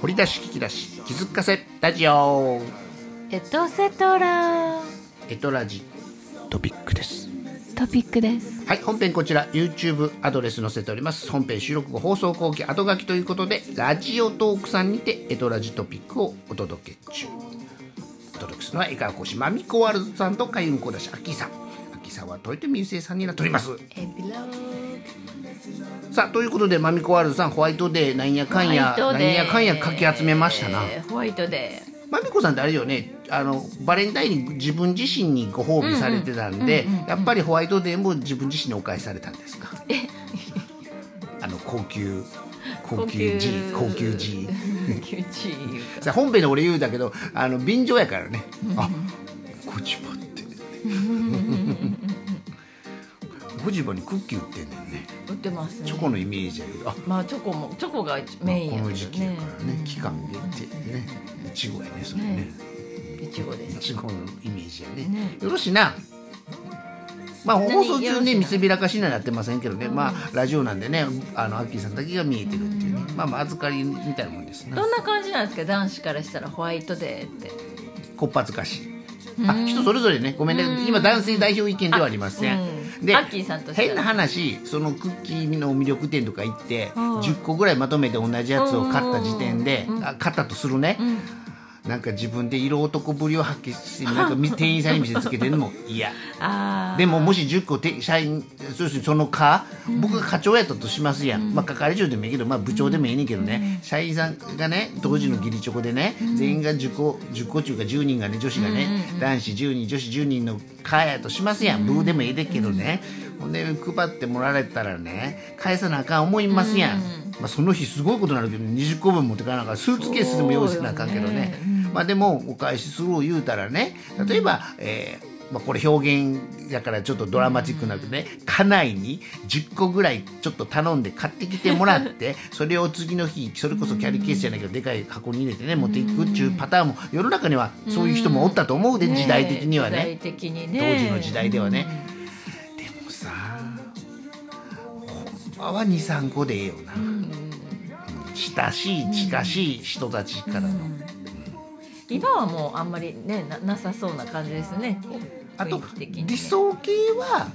掘り出し聞き出し気づかせラジオ。エトセトラ。エトラジ。トピックです。トピックです。はい本編こちら YouTube アドレス載せております。本編収録後放送後期後書きということでラジオトークさんにてエトラジトピックをお届け中。お届けするのは江川講師まみこワールドさんと海運講談師アッキーさん。アッキーさんは豊臣優生さんになっております。エピロさあということでまみこワールドさんホワイトデーなんやかんやなんやかんやかき集めましたな。ホワイトデまみこさんってあれよねあのバレンタインに自分自身にご褒美されてたんで、やっぱりホワイトデーも自分自身にお返しされたんですか？あの高級高級 G 高級。G ーキューチーいうか。さあ本編で俺言うだけどあの便乗やからね。あゴジバってゴジバにクッキー売ってんねんね。売ってますね。チョコのイメージやけど。あ。まあチョコもチョコがメインやけどこの時期やねからね。期間限定でねいちごやねそれね。ね。いちごです。いちごのイメージやね。ね。よろしいな。まあ何放送中ね見せびらかしにはなってませんけどね、まあラジオなんでねあのアッキーさんだけが見えてるっていうね、まあまあ預かりみたいなもんですな。どんな感じなんですか？男子からしたらホワイトデーって。こっぱずかしい。あ人それぞれね。ごめんね。今男性代表意見ではありませんでアッキーさんと変な話そのクッキーの魅力店とか行ってうん。10個ぐらいまとめて同じやつを買った時点であ買ったとするね、なんか自分で色男ぶりを発揮してなんかみ店員さんに見せつけてるのも 嫌。でももし10個て社員そうするその課僕が課長やったとしますやん、まあ係長でもいいけど、まあ、部長でもいいねんけどね、社員さんがね当時の義理チョコでね、全員が10個10個中か10人がね女子がね、男子10人女子10人の課やとしますやん、部でもいいでけどね、ほんで配ってもらえたらね返さなあかん思いますやん、まあ、その日すごいことになるけど20個分持ってかなあかん。スーツケースでも用意せなあかんけどね。まあでもお返しするを言うたらね。例えば、えーまあ、これ表現だからちょっとドラマチックなくね。家内に10個ぐらいちょっと頼んで買ってきてもらって それを次の日それこそキャリーケースじゃないけどでかい箱に入れてね持っていくっていうパターンも世の中にはそういう人もおったと思うで時代的にはね。ね。当時の時代ではね。でもさほんまは23個でええよな、うん。親しい近しい人たちからの、今はもうあんまりねななさそうな感じですね。あと理想系は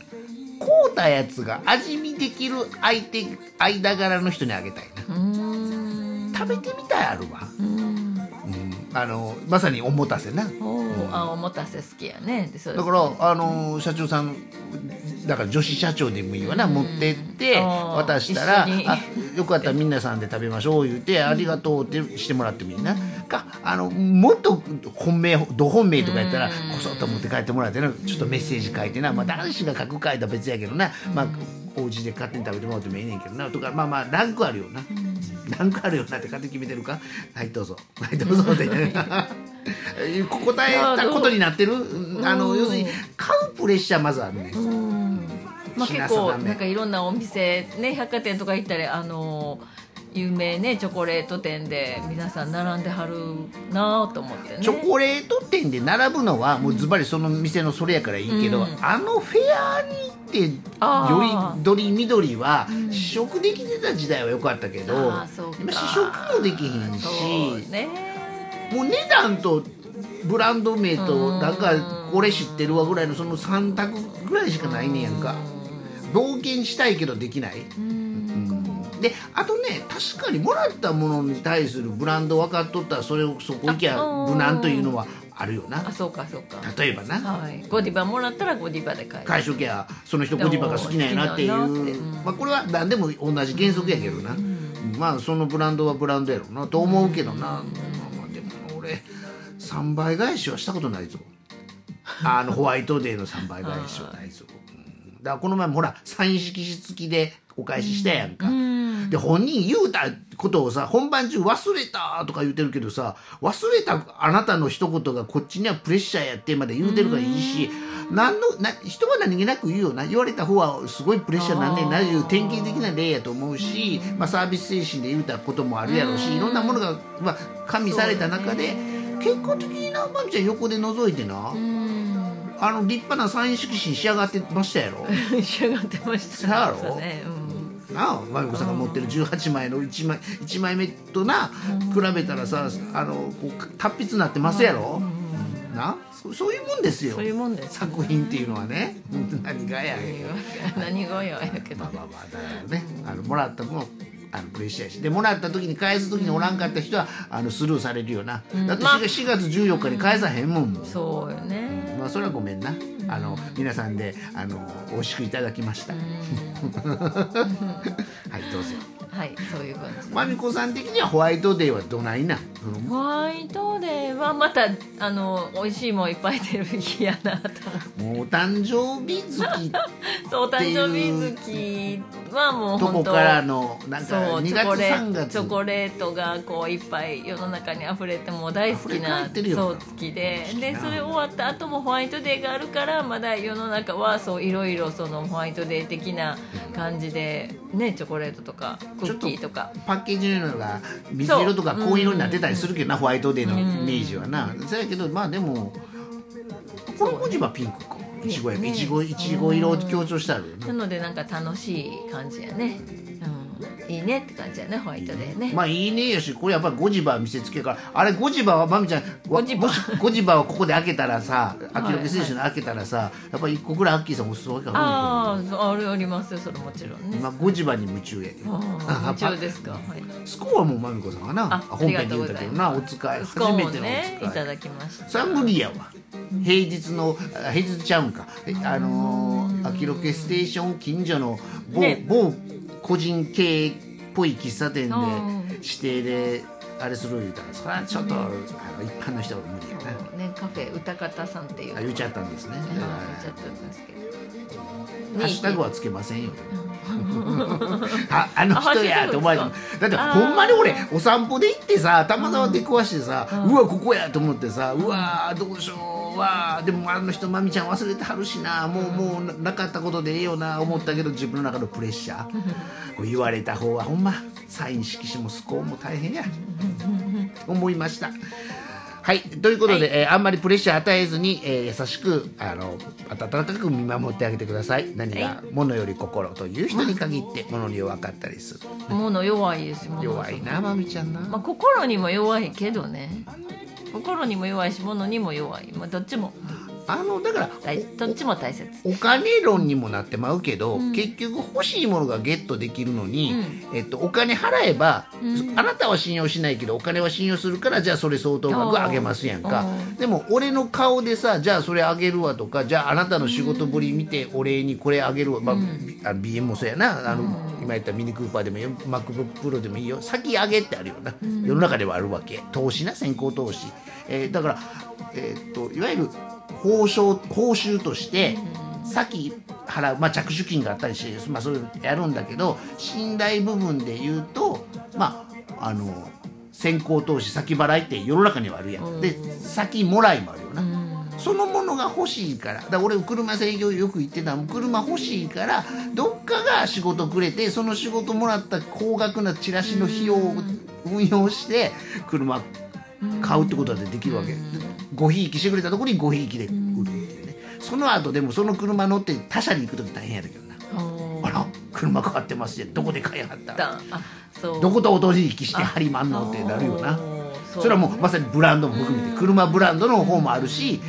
買うたやつが味見できる相手間柄の人にあげたいな。食べてみたいあるわ、うん。うん、あのまさにおもたせな。おーあおもたせ好きやね。でそうでだすからあの社長さんだから女子社長でもいいわな、持ってって渡したらあよかったらみんなさんで食べましょう言うて、ありがとうってしてもらってもいいな、かあのもっと本命ど本命とかやったらこそっと持って帰ってもらってなちょっとメッセージ書いてな、まあ、男子が書く書いたら別やけどな、まあお家で勝手に食べてもらってもいいねんけどなとかまあまあランクあるよな、ランクあるよなって勝手に決めてるか？はいどうぞ。はいどうぞって。答えたことになってる？あの要するに買うプレッシャーまずあるね。うん。まあ、し結構なんかいろんなお店ね百貨店とか行ったりあの有名ねチョコレート店で皆さん並んではるなぁと思ってね。チョコレート店で並ぶのはもうズバリその店のそれやからいいけど、うん。あのフェアに行ってよりどり緑は試食できてた時代は良かったけど、うか。今試食もできひんしね。もう値段とブランド名とうん。なんかこれ知ってるわぐらいのその3択ぐらいしかないねんやんか。冒険したいけどできないであとね確かにもらったものに対するブランド分かっとったらそれをそこ行きゃ無難というのはあるよな。あそうかそうか。例えばな。はい。ゴディバもらったらゴディバで買える。会食やその人ゴディバが好きなんやなっていう。うん。まあこれは何でも同じ原則やけどな。まあそのブランドはブランドやろうなと思うけどな。まあまあでも俺3倍返しはしたことないぞ。あのホワイトデーの3倍返しはないぞ。うん。だからこの前もほらサイン色紙付きでお返ししたやんかで本人言うたことをさ本番中忘れたとか言うてるけどさ忘れたあなたの一言がこっちにはプレッシャーやってまで言うてるからいいし何のな人は何気なく言うよな言われた方はすごいプレッシャーなんねんないう典型的な例やと思うし、まあ、サービス精神で言うたこともあるやろうしいろんなものが、まあ、加味された中で、結果的になまみちゃん横で覗いてな、あの立派なサイン色紙に仕上がってましたやろ。仕上がってました。そうやろ？ね、うんなあマミコさんが持ってる18枚の1枚一枚目とな比べたらさあのこう達筆になってますやろ、な？そそういうもんですよ。そういうもんです。作品っていうのはね。何がや。何がややけど。まあまあまあだからね。あのもらった分をあのプレッシャーやし。でもらった時に返す時におらんかった人はあのスルーされるよな、だってまあ 4, 4月14日に返さへんもん、そうよねまあそれはごめんな。あの皆さんであの美味しくいただきました、はいどうぞ。はいそういう感じ。まみこさん的にはホワイトデーはどないなホワイトデーはまたあの美味しいもんいっぱい出る日やなと。もうお誕生日月 そうお誕生日月はもうとこからのなんかそう2月チョコレ3月チョコレートがこういっぱい世の中に溢れてもう大好きなそう好きででそれ終わった後もホワイトデーがあるからまだ世の中はそういろいろそのホワイトデー的な感じでねチョコレートとかクッキーとか。パッケージの色が水色とか紺色になってたりするけどな、ホワイトデーのイメージはな、そやけどまあでもこの文字はピンクか。いちごやねいちごいちご色を強調してあるよねなのでなんか楽しい感じやね、うん、いいねって感じやねホワイトデーね。まあいいねやしこれやっぱりゴジバ見せつけやからあれゴジバはまみちゃんゴジバ。ゴジバはここで開けたらさアキロケ選手の開けたらさ、やっぱり1個ぐらいアッキーさん押すわけかな。あああれありますよそれもちろんね。今ゴジバに夢中やけど。あー夢中ですか、はい、スコーはもうまみこさんがなあ本編で言うたけどなお使い初めてのねお使い。いただきました。それは無理やわ平日のあ平日ちゃうんか。えあのー、アキロケステーション近所の某,、ね。某個人系っぽい喫茶店でうん指定であれする言うたんですか？らちょっとあの一般の人は無理やな。ねカフェ歌方さんっていう。あ言っちゃったんですね。あ言っちゃったんですけど。ハッシュタグはつけませんよ。ああのあ人やって思われてもだってほんまに俺お散歩で行ってさたまたま出くわしてさ、うわここやと思ってさうわどうしようわでもあの人まみちゃん忘れてはるしな。もうもうななかったことでええよな思ったけど自分の中のプレッシャー。こう言われた方はほんまサイン色紙もスコーンも大変や。思いました。はいということで、えーあんまりプレッシャー与えずに、えー優しくあの温かく見守ってあげてください。何が物より心という人に限って物に弱かったりする。物弱いですもの弱いなまみちゃんな、まあ心にも弱いけどね心にも弱いし物にも弱い、まあ、どっちも。あのだから大どっちも大切。お金論にもなってまうけど、結局欲しいものがゲットできるのに、えっと、お金払えば、あなたは信用しないけどお金は信用するからじゃあそれ相当額あげますやんか。うんでも俺の顔でさじゃあそれあげるわとかじゃああなたの仕事ぶり見てお礼にこれあげるわ、まああの BM もそうやな。あの、今言ったミニクーパーでもいいよ MacBook でもいいよ。先あげってあるよな、世の中ではあるわけ。投資な先行投資、えーだから、えーっといわゆる報奨報酬として先払う、まあ、着手金があったりして、まあ、そういうのやるんだけど信頼部分で言うとまああの先行投資先払いって世の中にはあるやん、で先もらいもあるよな、そのものが欲しいからだ俺車制御よく言ってたの。車欲しいからどっかが仕事くれてその仕事もらった高額なチラシの費用を運用して車買うってことだってできるわけ、でごひいきしてくれたところにごひいきで売るっていうね。その後でもその車乗って他社に行く時大変やだけどな。あら？車変わってますよどこで買いはった？どことお取引して張りまんの？ってなるよな。それはもうまさにブランドも含めて。車ブランドの方もあるし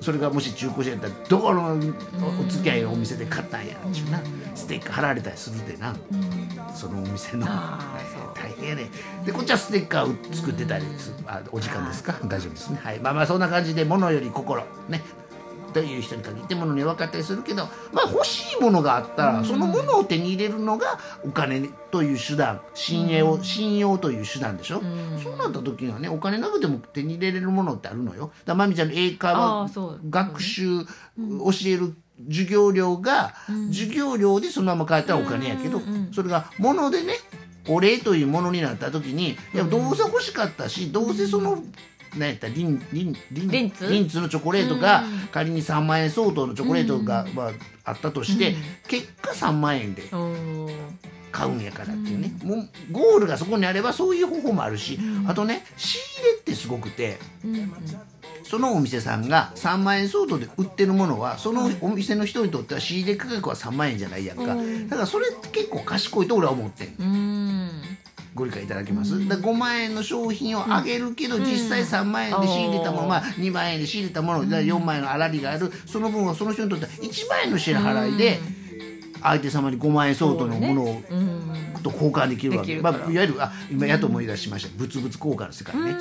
それがもし中古車やったらどこのお付き合いのお店で買ったんやっちゅうな。ステッカー貼られたりするでな。そのお店の。大変やね。でこっちはステッカーを作ってたりする。あお時間ですか？大丈夫ですね。はい。まあまあそんな感じで物より心。ねという人に限って物に弱かったりするけどまあ欲しいものがあったらそのものを手に入れるのがお金という手段信用信用という手段でしょ？そうなった時にはねお金なくても手に入れれるものってあるのよ。だまみちゃんの英会あ話学習教える授業料が授業料でそのまま返ったらお金やけどそれが物でねお礼というものになった時にいやどうせ欲しかったしどうせその何やった？リンリンリンリンツ？リンツのチョコレートが仮に3万円相当のチョコレートが、まあ、あったとして、結果3万円で買うんやからっていうね、もうゴールがそこにあればそういう方法もあるし、あとね仕入れってすごくて、そのお店さんが3万円相当で売ってるものはそのお店の人にとっては仕入れ価格は3万円じゃないやんか、だからそれって結構賢いと俺は思ってん、うんご理解いただけます、だから5万円の商品をあげるけど、実際3万円で仕入れたもの、まあ、2万円で仕入れたもの、だから4万円の粗利があるその分はその人にとっては1万円の支払いで、相手様に5万円相当のものを、と交換できるわけ。まあ、いわゆるあ今やっと思い出しました。物々交換の世界ね、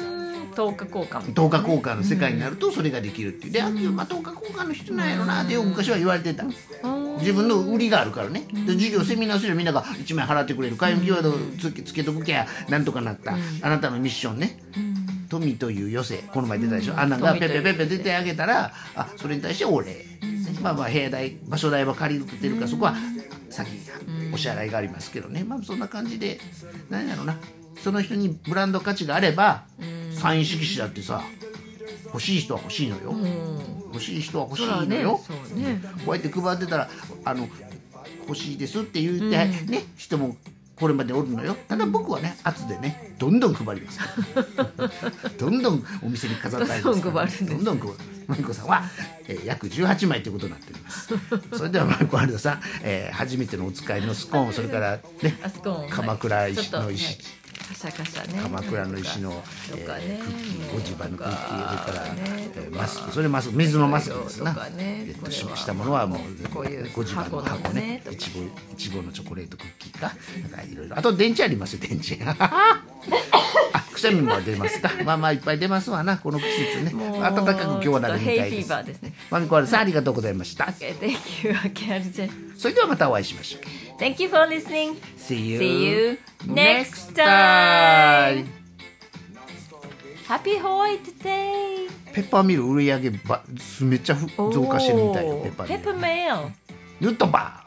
10日交換。等価交換の世界になるとそれができるっていう。であまあ等価交換の人なんやろなってよく昔は言われてた自分の売りがあるからね。で授業セミナーすればみんなが1万円払ってくれる開運キーワードつけつけとくきゃなんとかなった、あなたのミッションね、富という余生。この前出たでしょ、あんなんがペペペッペ出てあげたらあそれに対してお礼、まあまあ部屋代場所代は借りてるからそこは先にお支払いがありますけどねまあそんな感じで何やろうなその人にブランド価値があればサイン色紙だってさ欲しい人は欲しいのよ、欲しい人は欲しいのよ、そうね。こうやって配ってたらあの欲しいですって言って、ね人もこれまでおるのよ。ただ僕はね圧でねどんどん配ります。か らどんどんお店に飾ったりどんどん配るんです。どんどん配る。マリコさんは、えー約18枚ということになっております。それではマリコアルドさん、えー初めてのお使いのスコーンそれからね鎌倉の石カシャカシャね。鎌倉の石の、えークッキーゴディバのクッキーそれから、ね。えーマスク。それマスク水のマスクですな。ね。ゲットしましたものはもうこういうゴディバの箱ね。いちごいちごのチョコレートクッキーか。なんかいろいろ。あと電池ありますよ電池。あ くしゃみも出ますか まあまあいっぱい出ますわなこの季節ね暖かく今日はなるみたいですマミコアルさんありがとうございました Okay, thank you. それではまたお会いしましょう Thank you for listening. See you, See you next time. Happy Hawaii today. ペッパーミル売り上げばめっちゃふ増加してるみたいよペッパーミルペッパーメール。ヌットバー